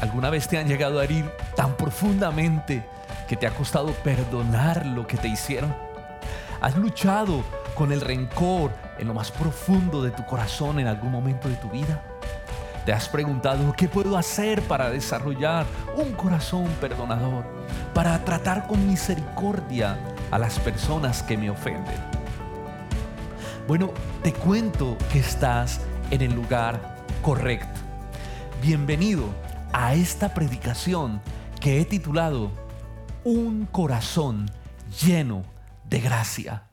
¿Alguna vez te han llegado a herir tan profundamente que te ha costado perdonar lo que te hicieron? ¿Has luchado con el rencor en lo más profundo de tu corazón en algún momento de tu vida? ¿Te has preguntado qué puedo hacer para desarrollar un corazón perdonador? Para tratar con misericordia a las personas que me ofenden. Bueno, te cuento que estás en el lugar correcto. Bienvenido a esta predicación que he titulado Un corazón lleno de gracia.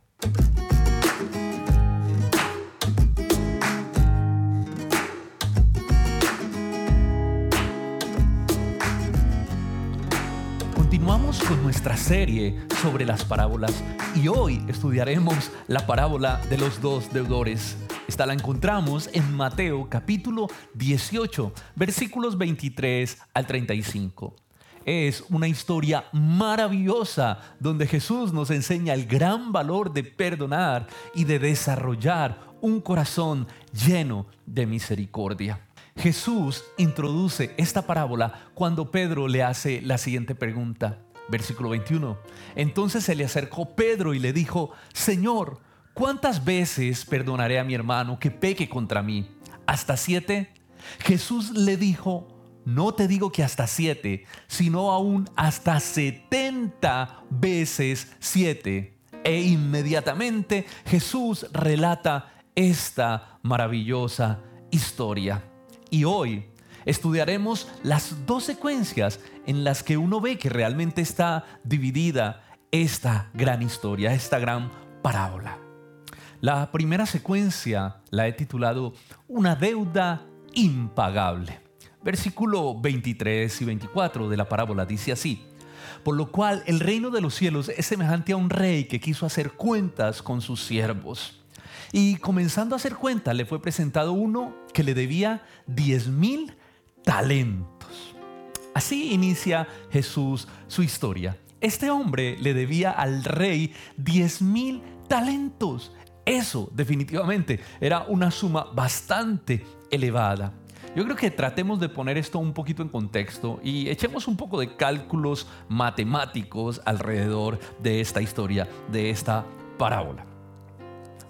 Continuamos con nuestra serie sobre las parábolas y hoy estudiaremos la parábola de los dos deudores. Esta la encontramos en Mateo capítulo 18, versículos 23 al 35. Es una historia maravillosa donde Jesús nos enseña el gran valor de perdonar y de desarrollar un corazón lleno de misericordia. Jesús introduce esta parábola cuando Pedro le hace la siguiente pregunta. Versículo 21. Entonces se le acercó Pedro y le dijo, Señor, ¿cuántas veces perdonaré a mi hermano que peque contra mí? ¿Hasta siete? Jesús le dijo, no te digo que hasta siete, sino aún hasta setenta veces siete. E inmediatamente Jesús relata esta maravillosa historia. Y hoy estudiaremos las dos secuencias en las que uno ve que realmente está dividida esta gran historia, esta gran parábola. La primera secuencia la he titulado Una deuda impagable. Versículo 23 y 24 de la parábola dice así. Por lo cual el reino de los cielos es semejante a un rey que quiso hacer cuentas con sus siervos. Y comenzando a hacer cuentas le fue presentado uno que le debía 10 mil talentos. Así inicia Jesús su historia. Este hombre le debía al rey 10 mil talentos. Eso definitivamente era una suma bastante elevada. Yo creo que tratemos de poner esto un poquito en contexto y echemos un poco de cálculos matemáticos alrededor de esta historia, de esta parábola.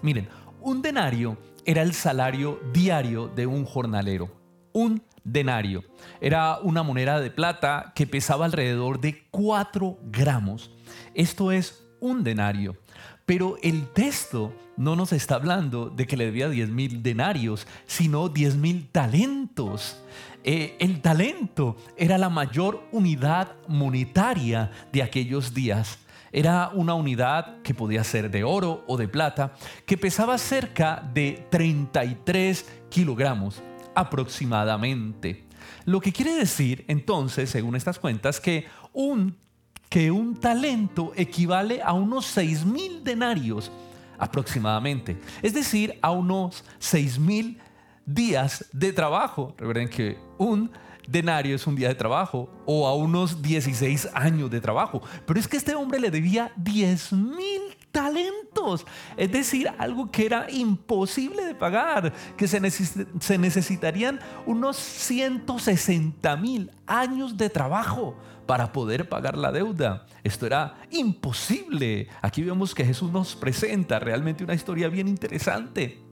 Miren, un denario era el salario diario de un jornalero. Un denario era una moneda de plata que pesaba alrededor de 4 gramos. Esto es un denario. Pero el texto no nos está hablando de que le debía 10 mil denarios, sino 10 mil talentos. Eh, el talento era la mayor unidad monetaria de aquellos días. Era una unidad que podía ser de oro o de plata, que pesaba cerca de 33 kilogramos aproximadamente. Lo que quiere decir entonces, según estas cuentas, que un que un talento equivale a unos 6 mil denarios aproximadamente. Es decir, a unos 6 mil días de trabajo. Recuerden que un denario es un día de trabajo o a unos 16 años de trabajo. Pero es que este hombre le debía 10 mil talentos. Es decir, algo que era imposible de pagar, que se, se necesitarían unos 160 mil años de trabajo para poder pagar la deuda. Esto era imposible. Aquí vemos que Jesús nos presenta realmente una historia bien interesante.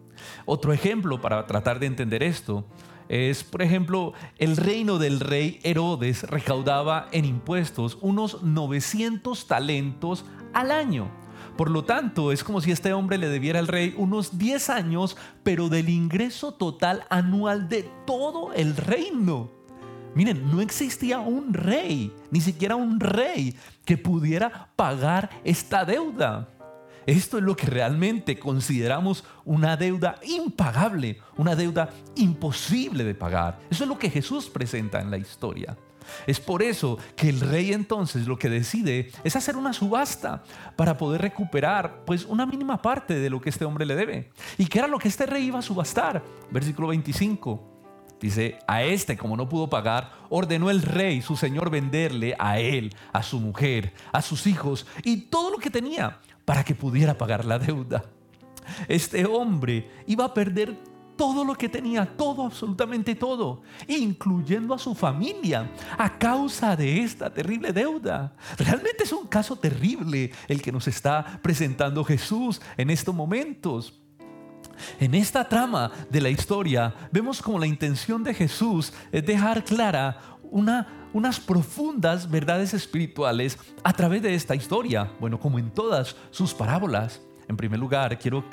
Otro ejemplo para tratar de entender esto es, por ejemplo, el reino del rey Herodes recaudaba en impuestos unos 900 talentos al año. Por lo tanto, es como si este hombre le debiera al rey unos 10 años, pero del ingreso total anual de todo el reino. Miren, no existía un rey, ni siquiera un rey que pudiera pagar esta deuda. Esto es lo que realmente consideramos una deuda impagable, una deuda imposible de pagar. Eso es lo que Jesús presenta en la historia. Es por eso que el rey entonces lo que decide es hacer una subasta para poder recuperar pues una mínima parte de lo que este hombre le debe. ¿Y qué era lo que este rey iba a subastar? Versículo 25. Dice, a este, como no pudo pagar, ordenó el rey, su señor, venderle a él, a su mujer, a sus hijos y todo lo que tenía para que pudiera pagar la deuda. Este hombre iba a perder todo lo que tenía, todo, absolutamente todo, incluyendo a su familia, a causa de esta terrible deuda. Realmente es un caso terrible el que nos está presentando Jesús en estos momentos. En esta trama de la historia vemos como la intención de Jesús es dejar clara una, unas profundas verdades espirituales a través de esta historia, bueno, como en todas sus parábolas. En primer lugar, quiero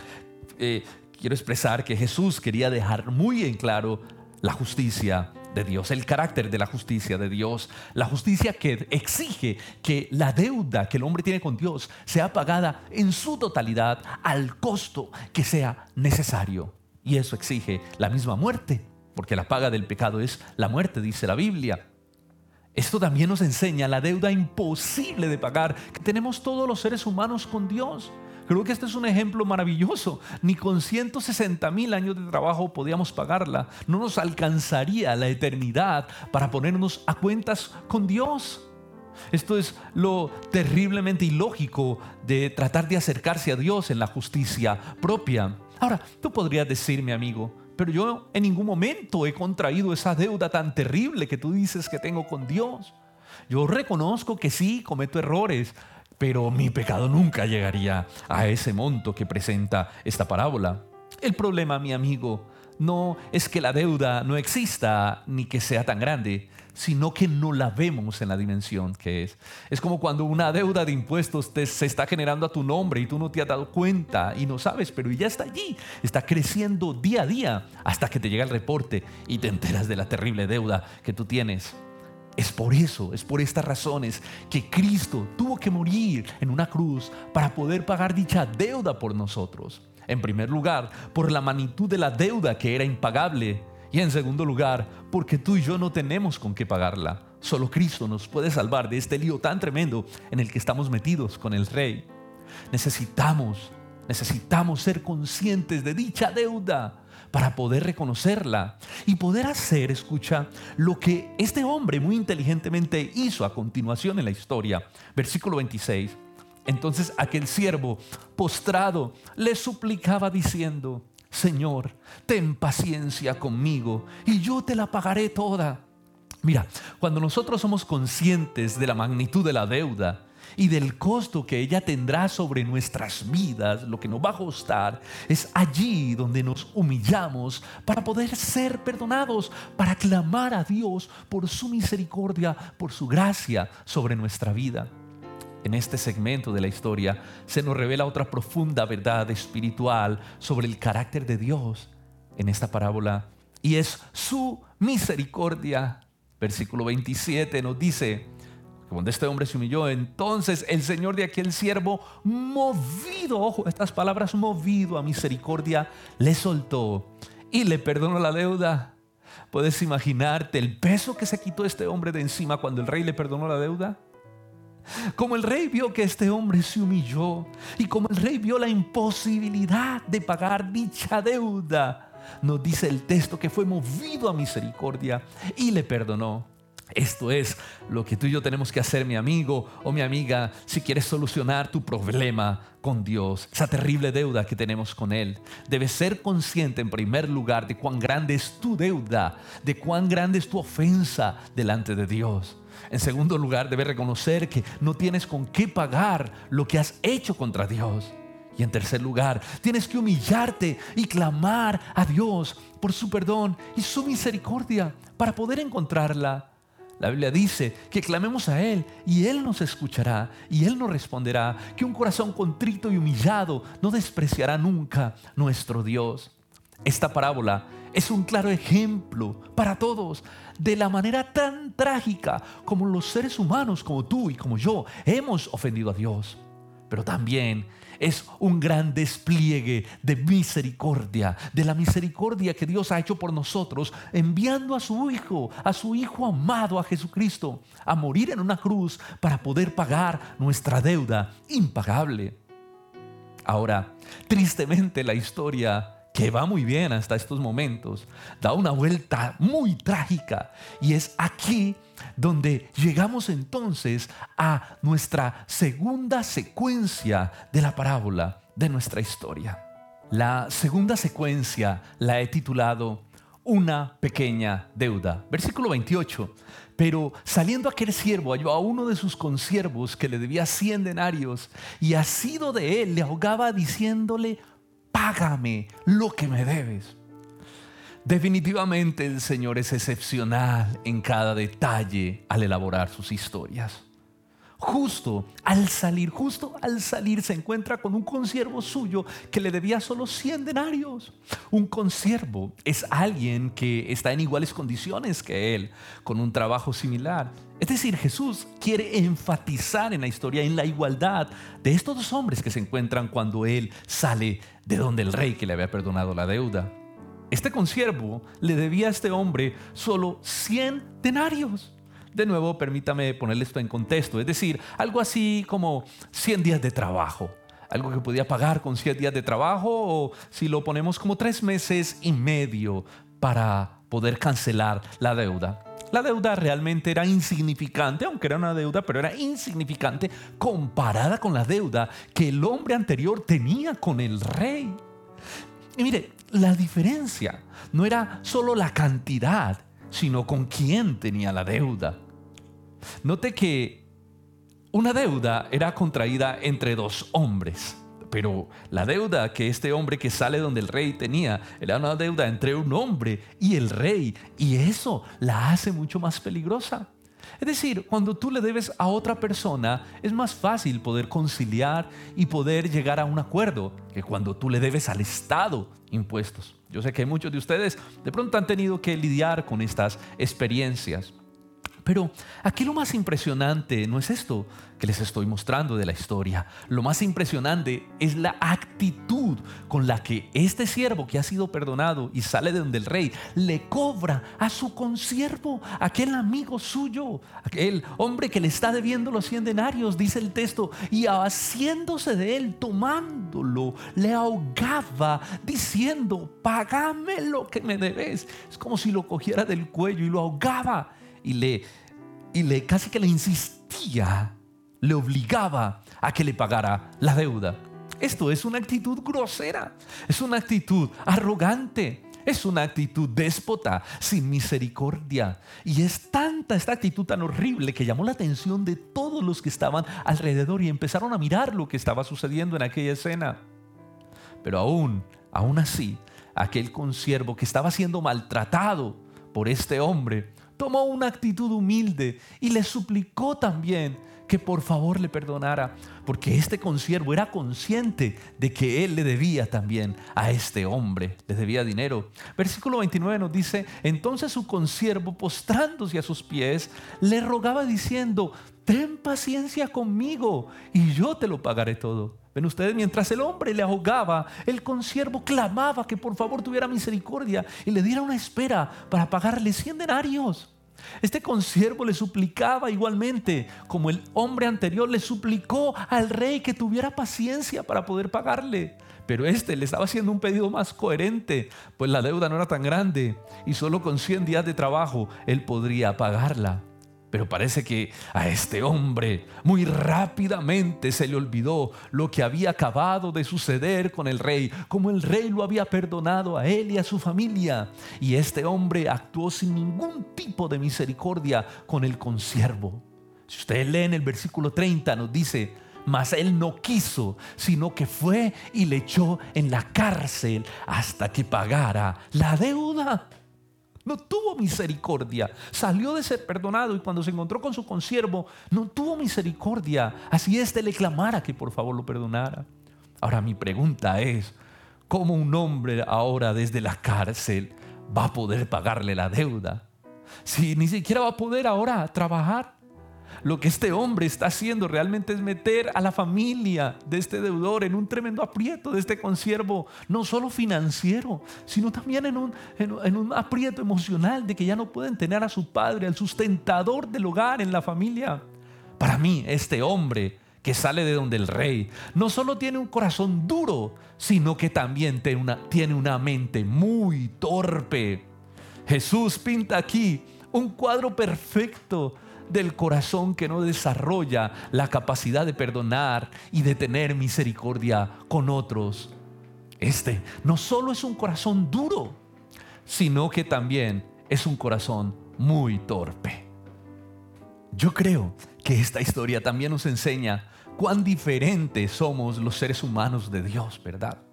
eh, quiero expresar que Jesús quería dejar muy en claro la justicia de Dios, el carácter de la justicia de Dios, la justicia que exige que la deuda que el hombre tiene con Dios sea pagada en su totalidad al costo que sea necesario. Y eso exige la misma muerte, porque la paga del pecado es la muerte, dice la Biblia. Esto también nos enseña la deuda imposible de pagar que tenemos todos los seres humanos con Dios. Creo que este es un ejemplo maravilloso. Ni con 160 mil años de trabajo podíamos pagarla. No nos alcanzaría la eternidad para ponernos a cuentas con Dios. Esto es lo terriblemente ilógico de tratar de acercarse a Dios en la justicia propia. Ahora, tú podrías decirme, amigo, pero yo en ningún momento he contraído esa deuda tan terrible que tú dices que tengo con Dios. Yo reconozco que sí, cometo errores, pero mi pecado nunca llegaría a ese monto que presenta esta parábola. El problema, mi amigo, no es que la deuda no exista ni que sea tan grande, sino que no la vemos en la dimensión que es. Es como cuando una deuda de impuestos se está generando a tu nombre y tú no te has dado cuenta y no sabes, pero ya está allí, está creciendo día a día hasta que te llega el reporte y te enteras de la terrible deuda que tú tienes. Es por eso, es por estas razones que Cristo tuvo que morir en una cruz para poder pagar dicha deuda por nosotros. En primer lugar, por la magnitud de la deuda que era impagable. Y en segundo lugar, porque tú y yo no tenemos con qué pagarla. Solo Cristo nos puede salvar de este lío tan tremendo en el que estamos metidos con el Rey. Necesitamos, necesitamos ser conscientes de dicha deuda para poder reconocerla y poder hacer, escucha, lo que este hombre muy inteligentemente hizo a continuación en la historia. Versículo 26. Entonces aquel siervo postrado le suplicaba diciendo, Señor, ten paciencia conmigo y yo te la pagaré toda. Mira, cuando nosotros somos conscientes de la magnitud de la deuda, y del costo que ella tendrá sobre nuestras vidas, lo que nos va a costar, es allí donde nos humillamos para poder ser perdonados, para clamar a Dios por su misericordia, por su gracia sobre nuestra vida. En este segmento de la historia se nos revela otra profunda verdad espiritual sobre el carácter de Dios en esta parábola y es su misericordia. Versículo 27 nos dice, cuando este hombre se humilló, entonces el Señor de aquel siervo, movido, ojo, estas palabras, movido a misericordia, le soltó y le perdonó la deuda. ¿Puedes imaginarte el peso que se quitó este hombre de encima cuando el rey le perdonó la deuda? Como el rey vio que este hombre se humilló y como el rey vio la imposibilidad de pagar dicha deuda, nos dice el texto que fue movido a misericordia y le perdonó. Esto es lo que tú y yo tenemos que hacer, mi amigo o mi amiga, si quieres solucionar tu problema con Dios, esa terrible deuda que tenemos con Él. Debes ser consciente en primer lugar de cuán grande es tu deuda, de cuán grande es tu ofensa delante de Dios. En segundo lugar, debes reconocer que no tienes con qué pagar lo que has hecho contra Dios. Y en tercer lugar, tienes que humillarte y clamar a Dios por su perdón y su misericordia para poder encontrarla la Biblia dice que clamemos a Él y Él nos escuchará y Él nos responderá, que un corazón contrito y humillado no despreciará nunca nuestro Dios. Esta parábola es un claro ejemplo para todos de la manera tan trágica como los seres humanos, como tú y como yo, hemos ofendido a Dios. Pero también es un gran despliegue de misericordia, de la misericordia que Dios ha hecho por nosotros, enviando a su Hijo, a su Hijo amado, a Jesucristo, a morir en una cruz para poder pagar nuestra deuda impagable. Ahora, tristemente la historia que va muy bien hasta estos momentos, da una vuelta muy trágica y es aquí donde llegamos entonces a nuestra segunda secuencia de la parábola de nuestra historia. La segunda secuencia la he titulado Una pequeña deuda. Versículo 28. Pero saliendo aquel siervo halló a uno de sus consiervos que le debía cien denarios y asido de él le ahogaba diciéndole, págame lo que me debes. Definitivamente el Señor es excepcional en cada detalle al elaborar sus historias justo al salir, justo al salir se encuentra con un consiervo suyo que le debía solo 100 denarios. Un consiervo es alguien que está en iguales condiciones que él, con un trabajo similar. Es decir, Jesús quiere enfatizar en la historia, en la igualdad de estos dos hombres que se encuentran cuando él sale de donde el rey que le había perdonado la deuda. Este consiervo le debía a este hombre solo 100 denarios. De nuevo, permítame ponerle esto en contexto, es decir, algo así como 100 días de trabajo, algo que podía pagar con 100 días de trabajo o si lo ponemos como tres meses y medio para poder cancelar la deuda. La deuda realmente era insignificante, aunque era una deuda, pero era insignificante comparada con la deuda que el hombre anterior tenía con el rey. Y mire, la diferencia no era solo la cantidad, sino con quién tenía la deuda. Note que una deuda era contraída entre dos hombres, pero la deuda que este hombre que sale donde el rey tenía era una deuda entre un hombre y el rey, y eso la hace mucho más peligrosa. Es decir, cuando tú le debes a otra persona, es más fácil poder conciliar y poder llegar a un acuerdo que cuando tú le debes al Estado impuestos. Yo sé que muchos de ustedes de pronto han tenido que lidiar con estas experiencias. Pero aquí lo más impresionante no es esto que les estoy mostrando de la historia. Lo más impresionante es la actitud con la que este siervo que ha sido perdonado y sale de donde el rey le cobra a su consiervo, aquel amigo suyo, aquel hombre que le está debiendo los cien denarios, dice el texto, y haciéndose de él, tomándolo, le ahogaba diciendo, pagame lo que me debes. Es como si lo cogiera del cuello y lo ahogaba y le, y le casi que le insistía, le obligaba a que le pagara la deuda. Esto es una actitud grosera, es una actitud arrogante, es una actitud déspota, sin misericordia. Y es tanta esta actitud tan horrible que llamó la atención de todos los que estaban alrededor y empezaron a mirar lo que estaba sucediendo en aquella escena. Pero aún, aún así, aquel consiervo que estaba siendo maltratado por este hombre tomó una actitud humilde y le suplicó también que por favor le perdonara, porque este consiervo era consciente de que él le debía también a este hombre, le debía dinero. Versículo 29 nos dice, entonces su consiervo, postrándose a sus pies, le rogaba diciendo, ten paciencia conmigo y yo te lo pagaré todo. Ven ustedes, mientras el hombre le ahogaba, el consiervo clamaba que por favor tuviera misericordia y le diera una espera para pagarle 100 denarios. Este consiervo le suplicaba igualmente, como el hombre anterior le suplicó al rey que tuviera paciencia para poder pagarle. Pero este le estaba haciendo un pedido más coherente, pues la deuda no era tan grande y solo con 100 días de trabajo él podría pagarla. Pero parece que a este hombre muy rápidamente se le olvidó lo que había acabado de suceder con el rey, como el rey lo había perdonado a él y a su familia. Y este hombre actuó sin ningún tipo de misericordia con el consiervo. Si usted lee en el versículo 30 nos dice, mas él no quiso, sino que fue y le echó en la cárcel hasta que pagara la deuda. No tuvo misericordia. Salió de ser perdonado y cuando se encontró con su consiervo, no tuvo misericordia. Así éste le clamara que por favor lo perdonara. Ahora mi pregunta es, ¿cómo un hombre ahora desde la cárcel va a poder pagarle la deuda? Si ni siquiera va a poder ahora trabajar. Lo que este hombre está haciendo realmente es meter a la familia de este deudor en un tremendo aprieto de este consiervo, no solo financiero, sino también en un, en, un aprieto emocional de que ya no pueden tener a su padre, al sustentador del hogar en la familia. Para mí, este hombre que sale de donde el rey no solo tiene un corazón duro, sino que también tiene una, tiene una mente muy torpe. Jesús pinta aquí un cuadro perfecto del corazón que no desarrolla la capacidad de perdonar y de tener misericordia con otros. Este no solo es un corazón duro, sino que también es un corazón muy torpe. Yo creo que esta historia también nos enseña cuán diferentes somos los seres humanos de Dios, ¿verdad?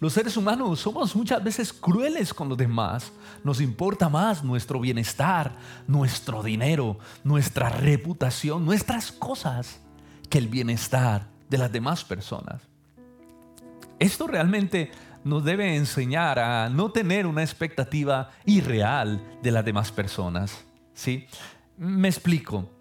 Los seres humanos somos muchas veces crueles con los demás. Nos importa más nuestro bienestar, nuestro dinero, nuestra reputación, nuestras cosas, que el bienestar de las demás personas. Esto realmente nos debe enseñar a no tener una expectativa irreal de las demás personas. ¿sí? Me explico.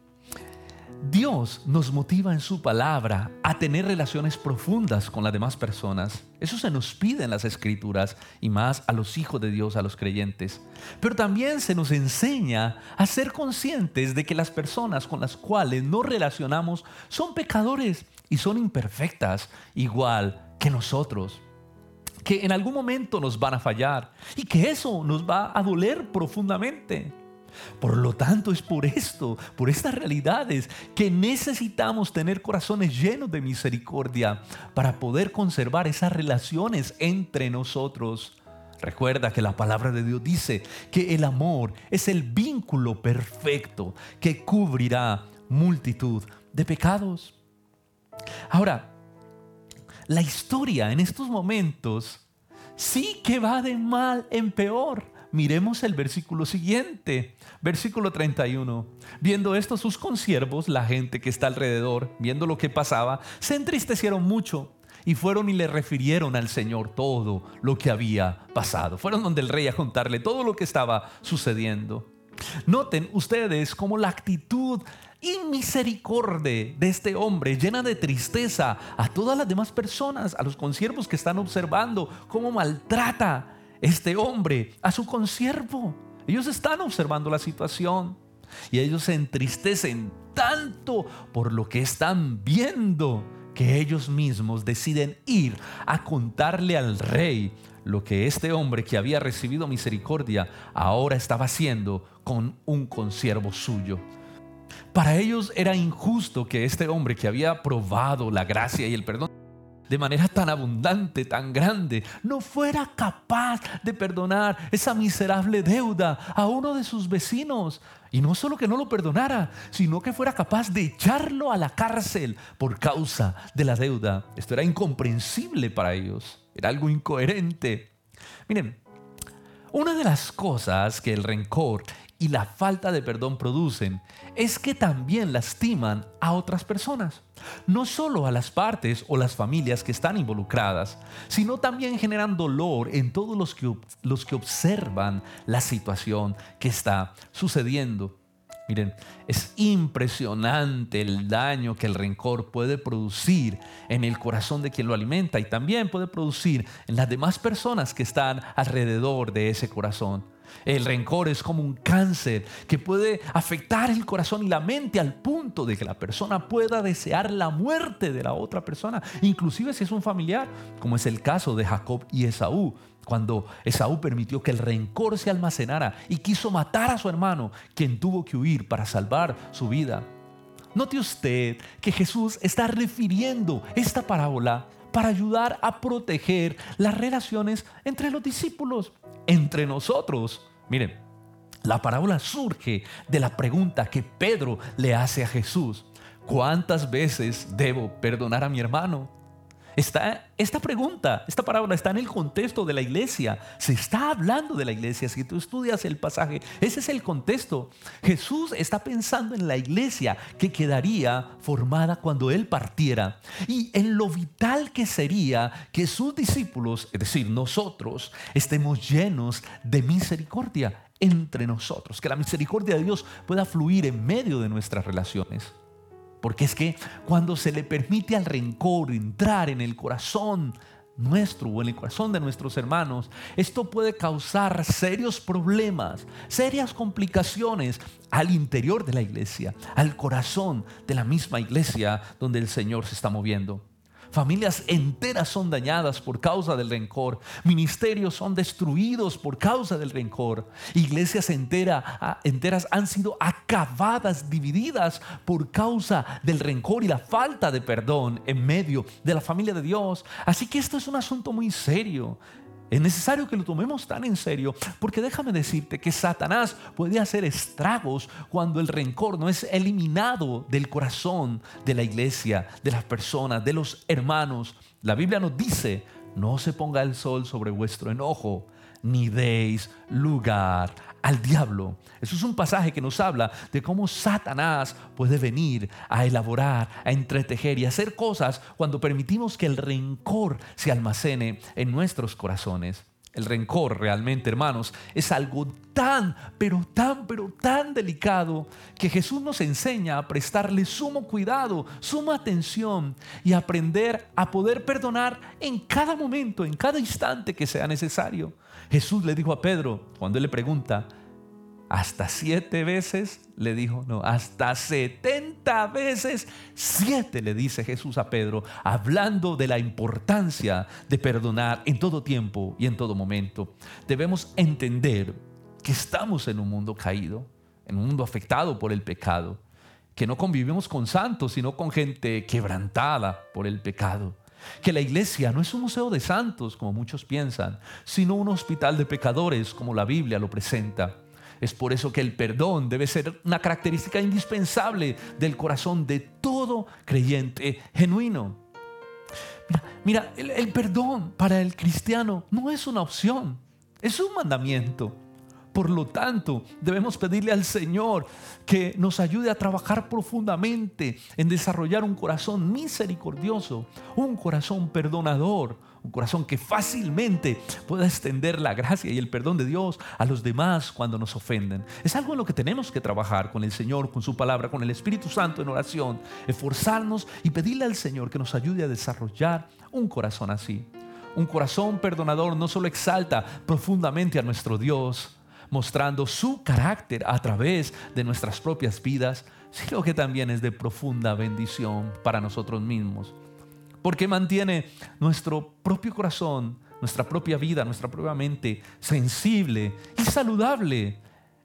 Dios nos motiva en su palabra a tener relaciones profundas con las demás personas. Eso se nos pide en las escrituras y más a los hijos de Dios, a los creyentes. Pero también se nos enseña a ser conscientes de que las personas con las cuales nos relacionamos son pecadores y son imperfectas, igual que nosotros que en algún momento nos van a fallar y que eso nos va a doler profundamente. Por lo tanto, es por esto, por estas realidades, que necesitamos tener corazones llenos de misericordia para poder conservar esas relaciones entre nosotros. Recuerda que la palabra de Dios dice que el amor es el vínculo perfecto que cubrirá multitud de pecados. Ahora, la historia en estos momentos sí que va de mal en peor. Miremos el versículo siguiente, versículo 31. Viendo esto sus consiervos, la gente que está alrededor, viendo lo que pasaba, se entristecieron mucho y fueron y le refirieron al Señor todo lo que había pasado. Fueron donde el rey a contarle todo lo que estaba sucediendo. Noten ustedes cómo la actitud inmisericordia de este hombre llena de tristeza a todas las demás personas, a los consiervos que están observando cómo maltrata este hombre a su consiervo. Ellos están observando la situación y ellos se entristecen tanto por lo que están viendo que ellos mismos deciden ir a contarle al rey lo que este hombre que había recibido misericordia ahora estaba haciendo con un consiervo suyo. Para ellos era injusto que este hombre que había probado la gracia y el perdón de manera tan abundante, tan grande, no fuera capaz de perdonar esa miserable deuda a uno de sus vecinos. Y no solo que no lo perdonara, sino que fuera capaz de echarlo a la cárcel por causa de la deuda. Esto era incomprensible para ellos, era algo incoherente. Miren, una de las cosas que el rencor y la falta de perdón producen es que también lastiman a otras personas. No solo a las partes o las familias que están involucradas, sino también generan dolor en todos los que, los que observan la situación que está sucediendo. Miren, es impresionante el daño que el rencor puede producir en el corazón de quien lo alimenta y también puede producir en las demás personas que están alrededor de ese corazón. El rencor es como un cáncer que puede afectar el corazón y la mente al punto de que la persona pueda desear la muerte de la otra persona, inclusive si es un familiar, como es el caso de Jacob y Esaú, cuando Esaú permitió que el rencor se almacenara y quiso matar a su hermano, quien tuvo que huir para salvar su vida. Note usted que Jesús está refiriendo esta parábola para ayudar a proteger las relaciones entre los discípulos entre nosotros. Miren, la parábola surge de la pregunta que Pedro le hace a Jesús. ¿Cuántas veces debo perdonar a mi hermano? Esta pregunta, esta parábola está en el contexto de la iglesia. Se está hablando de la iglesia. Si tú estudias el pasaje, ese es el contexto. Jesús está pensando en la iglesia que quedaría formada cuando Él partiera y en lo vital que sería que sus discípulos, es decir, nosotros, estemos llenos de misericordia entre nosotros. Que la misericordia de Dios pueda fluir en medio de nuestras relaciones. Porque es que cuando se le permite al rencor entrar en el corazón nuestro o en el corazón de nuestros hermanos, esto puede causar serios problemas, serias complicaciones al interior de la iglesia, al corazón de la misma iglesia donde el Señor se está moviendo. Familias enteras son dañadas por causa del rencor. Ministerios son destruidos por causa del rencor. Iglesias enteras han sido acabadas, divididas por causa del rencor y la falta de perdón en medio de la familia de Dios. Así que esto es un asunto muy serio. Es necesario que lo tomemos tan en serio, porque déjame decirte que Satanás puede hacer estragos cuando el rencor no es eliminado del corazón de la iglesia, de las personas, de los hermanos. La Biblia nos dice, no se ponga el sol sobre vuestro enojo, ni deis lugar al diablo. Eso es un pasaje que nos habla de cómo Satanás puede venir a elaborar, a entretejer y hacer cosas cuando permitimos que el rencor se almacene en nuestros corazones. El rencor realmente, hermanos, es algo tan, pero tan, pero tan delicado que Jesús nos enseña a prestarle sumo cuidado, suma atención y aprender a poder perdonar en cada momento, en cada instante que sea necesario. Jesús le dijo a Pedro, cuando él le pregunta, hasta siete veces, le dijo, no, hasta setenta veces, siete le dice Jesús a Pedro, hablando de la importancia de perdonar en todo tiempo y en todo momento. Debemos entender que estamos en un mundo caído, en un mundo afectado por el pecado, que no convivimos con santos, sino con gente quebrantada por el pecado que la iglesia no es un museo de santos, como muchos piensan, sino un hospital de pecadores, como la Biblia lo presenta. Es por eso que el perdón debe ser una característica indispensable del corazón de todo creyente genuino. Mira, el perdón para el cristiano no es una opción, es un mandamiento. Por lo tanto, debemos pedirle al Señor que nos ayude a trabajar profundamente en desarrollar un corazón misericordioso, un corazón perdonador, un corazón que fácilmente pueda extender la gracia y el perdón de Dios a los demás cuando nos ofenden. Es algo en lo que tenemos que trabajar con el Señor, con su palabra, con el Espíritu Santo en oración, esforzarnos y pedirle al Señor que nos ayude a desarrollar un corazón así. Un corazón perdonador no solo exalta profundamente a nuestro Dios, mostrando su carácter a través de nuestras propias vidas, sino que también es de profunda bendición para nosotros mismos. Porque mantiene nuestro propio corazón, nuestra propia vida, nuestra propia mente sensible y saludable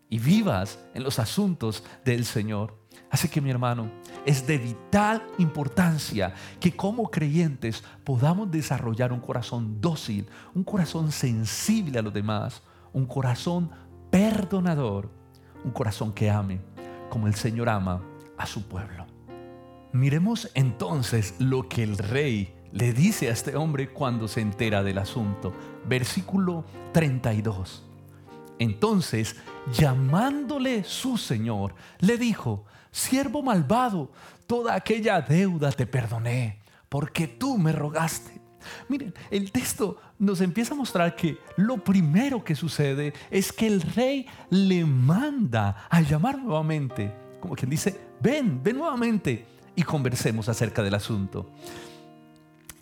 y vivas en los asuntos del Señor. Así que mi hermano, es de vital importancia que como creyentes podamos desarrollar un corazón dócil, un corazón sensible a los demás, un corazón perdonador, un corazón que ame como el Señor ama a su pueblo. Miremos entonces lo que el rey le dice a este hombre cuando se entera del asunto. Versículo 32. Entonces, llamándole su Señor, le dijo, siervo malvado, toda aquella deuda te perdoné, porque tú me rogaste. Miren, el texto nos empieza a mostrar que lo primero que sucede es que el rey le manda a llamar nuevamente, como quien dice, ven, ven nuevamente y conversemos acerca del asunto.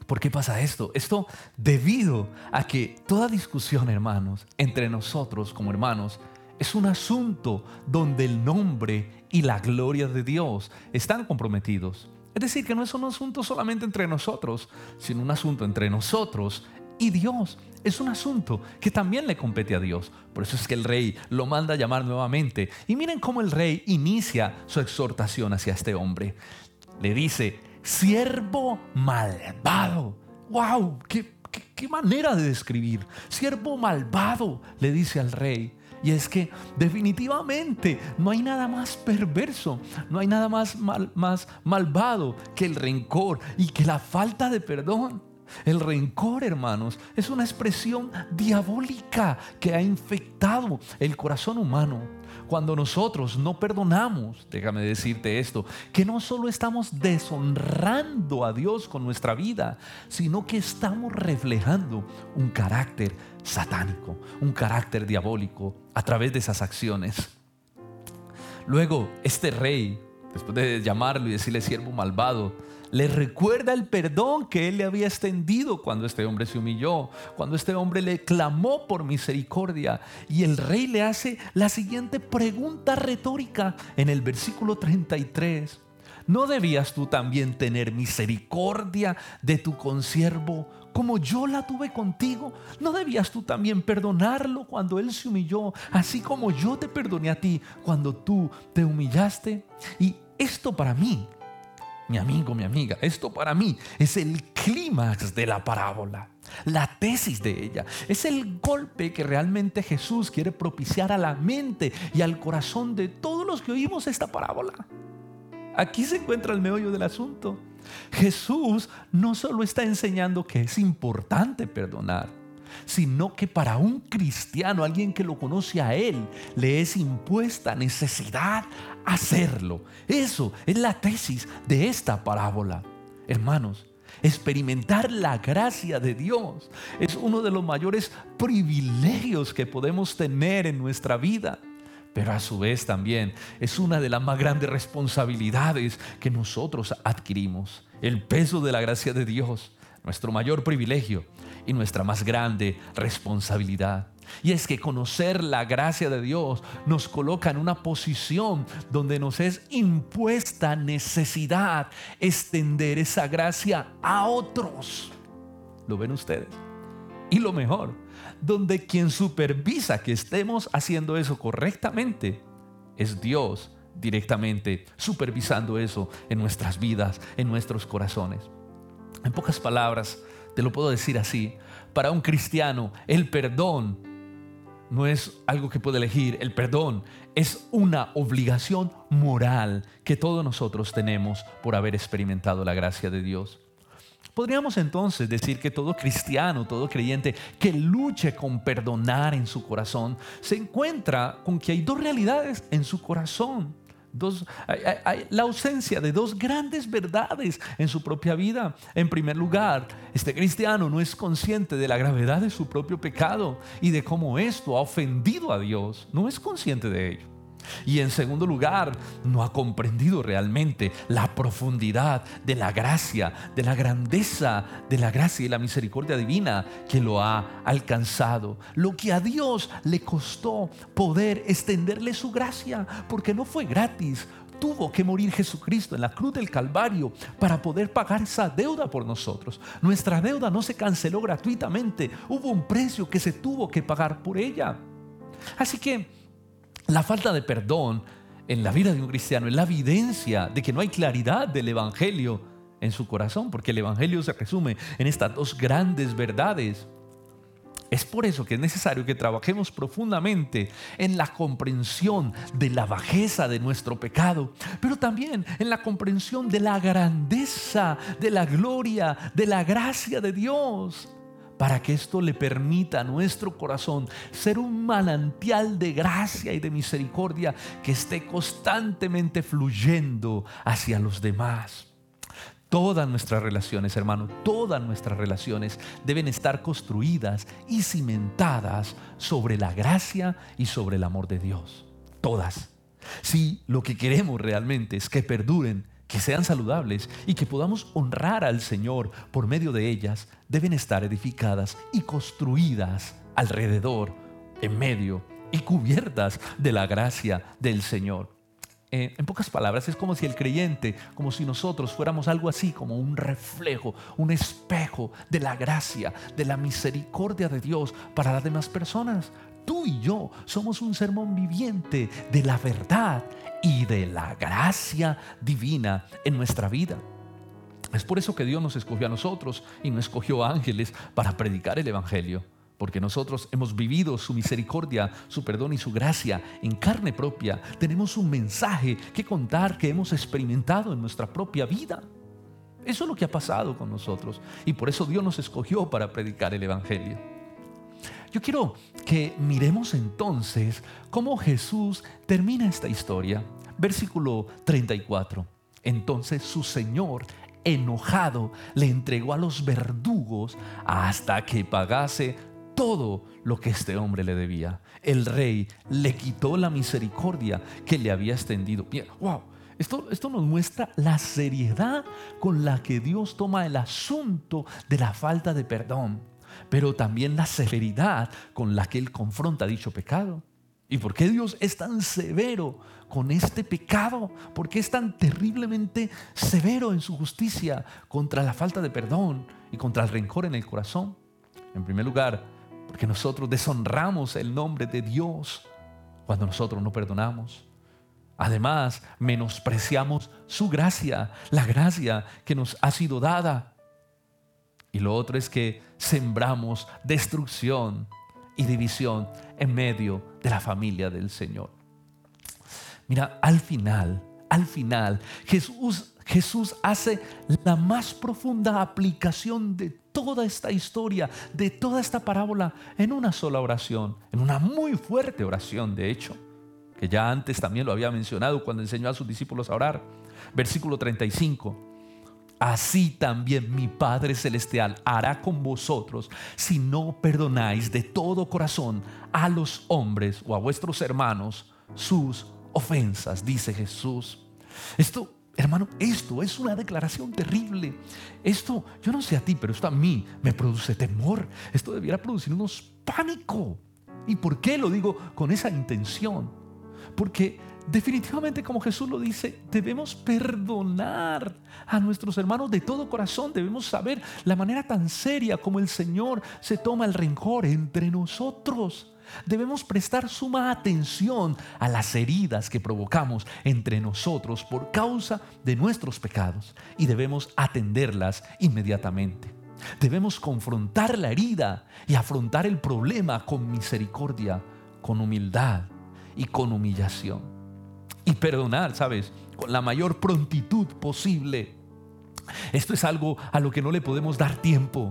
¿Por qué pasa esto? Esto debido a que toda discusión, hermanos, entre nosotros como hermanos, es un asunto donde el nombre y la gloria de Dios están comprometidos. Es decir, que no es un asunto solamente entre nosotros, sino un asunto entre nosotros y Dios. Es un asunto que también le compete a Dios. Por eso es que el rey lo manda a llamar nuevamente. Y miren cómo el rey inicia su exhortación hacia este hombre. Le dice, siervo malvado. ¡Wow! ¿Qué, qué manera de describir? Siervo malvado, le dice al rey. Y es que definitivamente no hay nada más perverso, no hay nada más, más malvado que el rencor y que la falta de perdón. El rencor, hermanos, es una expresión diabólica que ha infectado el corazón humano. Cuando nosotros no perdonamos, déjame decirte esto, que no solo estamos deshonrando a Dios con nuestra vida, sino que estamos reflejando un carácter satánico, un carácter diabólico a través de esas acciones. Luego, este rey, después de llamarlo y decirle siervo malvado, le recuerda el perdón que él le había extendido cuando este hombre se humilló, cuando este hombre le clamó por misericordia. Y el rey le hace la siguiente pregunta retórica en el versículo 33. ¿no debías tú también tener misericordia de tu consiervo como yo la tuve contigo? ¿No debías tú también perdonarlo cuando él se humilló, así como yo te perdoné a ti cuando tú te humillaste? Y esto para mí, mi amigo, mi amiga, esto para mí es el clímax de la parábola. La tesis de ella es el golpe que realmente Jesús quiere propiciar a la mente y al corazón de todos los que oímos esta parábola. Aquí se encuentra el meollo del asunto. Jesús no solo está enseñando que es importante perdonar, sino que para un cristiano, alguien que lo conoce a Él, le es impuesta necesidad hacerlo. Eso es la tesis de esta parábola. Hermanos, experimentar la gracia de Dios es uno de los mayores privilegios que podemos tener en nuestra vida pero a su vez también es una de las más grandes responsabilidades que nosotros adquirimos. El peso de la gracia de Dios, nuestro mayor privilegio y nuestra más grande responsabilidad. Y es que conocer la gracia de Dios nos coloca en una posición donde nos es impuesta necesidad extender esa gracia a otros. ¿Lo ven ustedes? Y lo mejor, donde quien supervisa que estemos haciendo eso correctamente es Dios directamente supervisando eso en nuestras vidas, en nuestros corazones. En pocas palabras, te lo puedo decir así, para un cristiano el perdón no es algo que puede elegir, el perdón es una obligación moral que todos nosotros tenemos por haber experimentado la gracia de Dios. Podríamos entonces decir que todo cristiano, todo creyente que luche con perdonar en su corazón, se encuentra con que hay dos realidades en su corazón. Dos, hay, la ausencia de dos grandes verdades en su propia vida. En primer lugar, este cristiano no es consciente de la gravedad de su propio pecado y de cómo esto ha ofendido a Dios. No es consciente de ello. Y en segundo lugar, no ha comprendido realmente la profundidad de la gracia, de la grandeza de la gracia y la misericordia divina que lo ha alcanzado. Lo que a Dios le costó poder extenderle su gracia, porque no fue gratis, tuvo que morir Jesucristo en la cruz del Calvario para poder pagar esa deuda por nosotros. Nuestra deuda no se canceló gratuitamente, hubo un precio que se tuvo que pagar por ella. Así que la falta de perdón en la vida de un cristiano es la evidencia de que no hay claridad del Evangelio en su corazón, porque el Evangelio se resume en estas dos grandes verdades. Es por eso que es necesario que trabajemos profundamente en la comprensión de la bajeza de nuestro pecado, pero también en la comprensión de la grandeza, de la gloria, de la gracia de Dios para que esto le permita a nuestro corazón ser un manantial de gracia y de misericordia que esté constantemente fluyendo hacia los demás. Todas nuestras relaciones, hermano, todas nuestras relaciones deben estar construidas y cimentadas sobre la gracia y sobre el amor de Dios. Todas. Si lo que queremos realmente es que perduren que sean saludables y que podamos honrar al Señor por medio de ellas, deben estar edificadas y construidas alrededor, en medio y cubiertas de la gracia del Señor. Eh, en pocas palabras, es como si el creyente, como si nosotros fuéramos algo así, como un reflejo, un espejo de la gracia, de la misericordia de Dios para las demás personas. Tú y yo somos un sermón viviente de la verdad y de la gracia divina en nuestra vida. Es por eso que Dios nos escogió a nosotros y no escogió ángeles para predicar el Evangelio, porque nosotros hemos vivido su misericordia, su perdón y su gracia en carne propia. Tenemos un mensaje que contar que hemos experimentado en nuestra propia vida. Eso es lo que ha pasado con nosotros y por eso Dios nos escogió para predicar el Evangelio. Yo quiero que miremos entonces cómo Jesús termina esta historia. Versículo 34. Entonces su Señor, enojado, le entregó a los verdugos hasta que pagase todo lo que este hombre le debía. El rey le quitó la misericordia que le había extendido. wow, esto, esto, nos muestra la seriedad con la que Dios toma el asunto de la falta de perdón pero también la severidad con la que Él confronta dicho pecado. ¿Y por qué Dios es tan severo con este pecado? ¿Por qué es tan terriblemente severo en su justicia contra la falta de perdón y contra el rencor en el corazón? En primer lugar, porque nosotros deshonramos el nombre de Dios cuando nosotros no perdonamos. Además, menospreciamos su gracia, la gracia que nos ha sido dada. Y lo otro es que sembramos destrucción y división en medio de la familia del Señor. Mira, al final, al final, Jesús, Jesús hace la más profunda aplicación de toda esta historia, de toda esta parábola, en una sola oración, en una muy fuerte oración, de hecho, que ya antes también lo había mencionado cuando enseñó a sus discípulos a orar. Versículo 35. Así también mi Padre Celestial hará con vosotros si no perdonáis de todo corazón a los hombres o a vuestros hermanos sus ofensas, dice Jesús. Esto, hermano, esto es una declaración terrible. Esto, yo no sé a ti, pero esto a mí me produce temor. Esto debiera producirnos pánico. ¿Y por qué lo digo con esa intención? Porque definitivamente como Jesús lo dice, debemos perdonar a nuestros hermanos de todo corazón. Debemos saber la manera tan seria como el Señor se toma el rencor entre nosotros. Debemos prestar suma atención a las heridas que provocamos entre nosotros por causa de nuestros pecados y debemos atenderlas inmediatamente. Debemos confrontar la herida y afrontar el problema con misericordia, con humildad y con humillación y perdonar, ¿sabes? Con la mayor prontitud posible. Esto es algo a lo que no le podemos dar tiempo.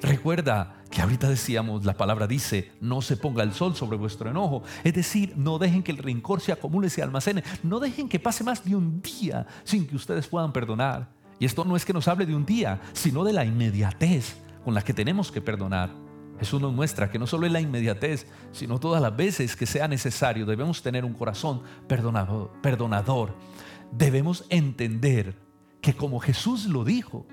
Recuerda que ahorita decíamos, la palabra dice, no se ponga el sol sobre vuestro enojo. Es decir, no dejen que el rencor se acumule, se almacene. No dejen que pase más de un día sin que ustedes puedan perdonar. Y esto no es que nos hable de un día, sino de la inmediatez con la que tenemos que perdonar. Jesús nos muestra que no solo es la inmediatez, sino todas las veces que sea necesario debemos tener un corazón perdonador. perdonador. Debemos entender que como Jesús lo dijo,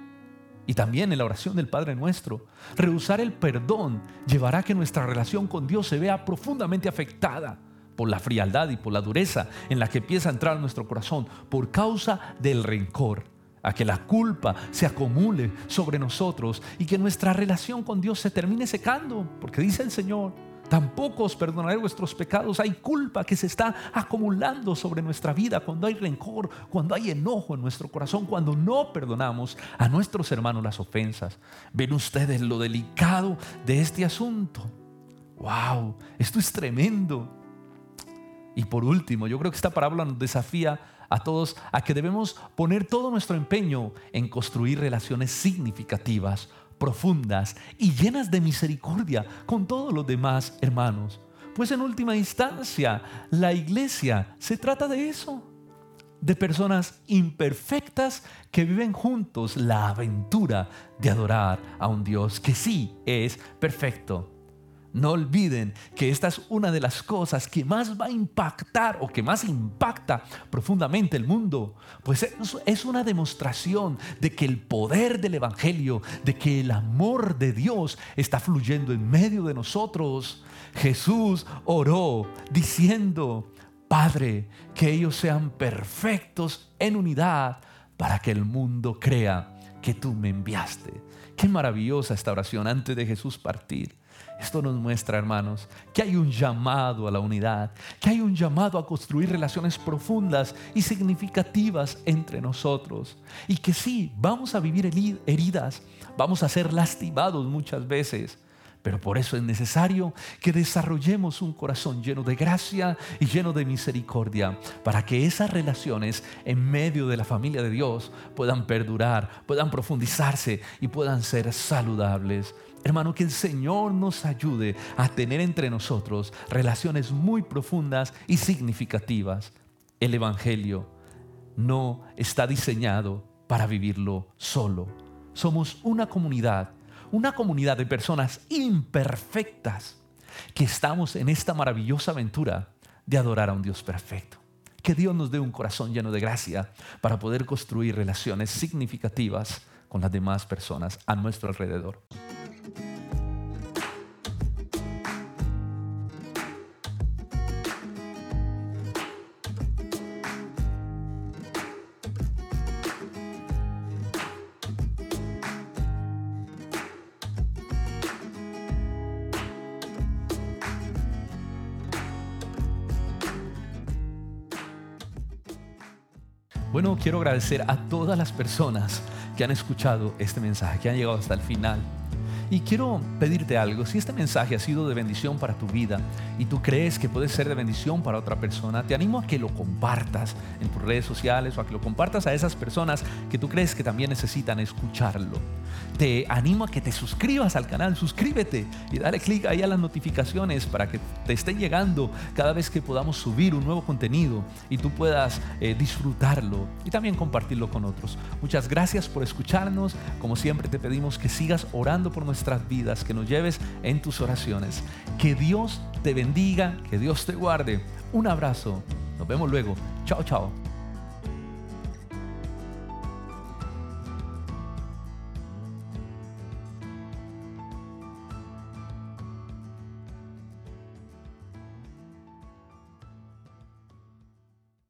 y también en la oración del Padre nuestro, rehusar el perdón llevará a que nuestra relación con Dios se vea profundamente afectada por la frialdad y por la dureza en la que empieza a entrar en nuestro corazón por causa del rencor a que la culpa se acumule sobre nosotros y que nuestra relación con Dios se termine secando, porque dice el Señor, tampoco os perdonaré vuestros pecados, hay culpa que se está acumulando sobre nuestra vida cuando hay rencor, cuando hay enojo en nuestro corazón, cuando no perdonamos a nuestros hermanos las ofensas. Ven ustedes lo delicado de este asunto. Wow, esto es tremendo. Y por último, yo creo que esta parábola nos desafía a todos a que debemos poner todo nuestro empeño en construir relaciones significativas, profundas y llenas de misericordia con todos los demás hermanos. Pues en última instancia, la iglesia se trata de eso, de personas imperfectas que viven juntos la aventura de adorar a un Dios que sí es perfecto. No olviden que esta es una de las cosas que más va a impactar o que más impacta profundamente el mundo, pues es una demostración de que el poder del Evangelio, de que el amor de Dios está fluyendo en medio de nosotros. Jesús oró diciendo, Padre, que ellos sean perfectos en unidad para que el mundo crea que tú me enviaste. Qué maravillosa esta oración antes de Jesús partir. Esto nos muestra, hermanos, que hay un llamado a la unidad, que hay un llamado a construir relaciones profundas y significativas entre nosotros. Y que sí, vamos a vivir heridas, vamos a ser lastimados muchas veces. Pero por eso es necesario que desarrollemos un corazón lleno de gracia y lleno de misericordia para que esas relaciones en medio de la familia de Dios puedan perdurar, puedan profundizarse y puedan ser saludables. Hermano, que el Señor nos ayude a tener entre nosotros relaciones muy profundas y significativas. El Evangelio no está diseñado para vivirlo solo. Somos una comunidad, una comunidad de personas imperfectas que estamos en esta maravillosa aventura de adorar a un Dios perfecto. Que Dios nos dé un corazón lleno de gracia para poder construir relaciones significativas con las demás personas a nuestro alrededor. Bueno, quiero agradecer a todas las personas que han escuchado este mensaje, que han llegado hasta el final. Y quiero pedirte algo, si este mensaje ha sido de bendición para tu vida y tú crees que puede ser de bendición para otra persona, te animo a que lo compartas en tus redes sociales o a que lo compartas a esas personas que tú crees que también necesitan escucharlo. Te animo a que te suscribas al canal, suscríbete y dale clic ahí a las notificaciones para que te esté llegando cada vez que podamos subir un nuevo contenido y tú puedas eh, disfrutarlo y también compartirlo con otros. Muchas gracias por escucharnos. Como siempre te pedimos que sigas orando por nosotros nuestras vidas, que nos lleves en tus oraciones. Que Dios te bendiga, que Dios te guarde. Un abrazo. Nos vemos luego. Chao, chao.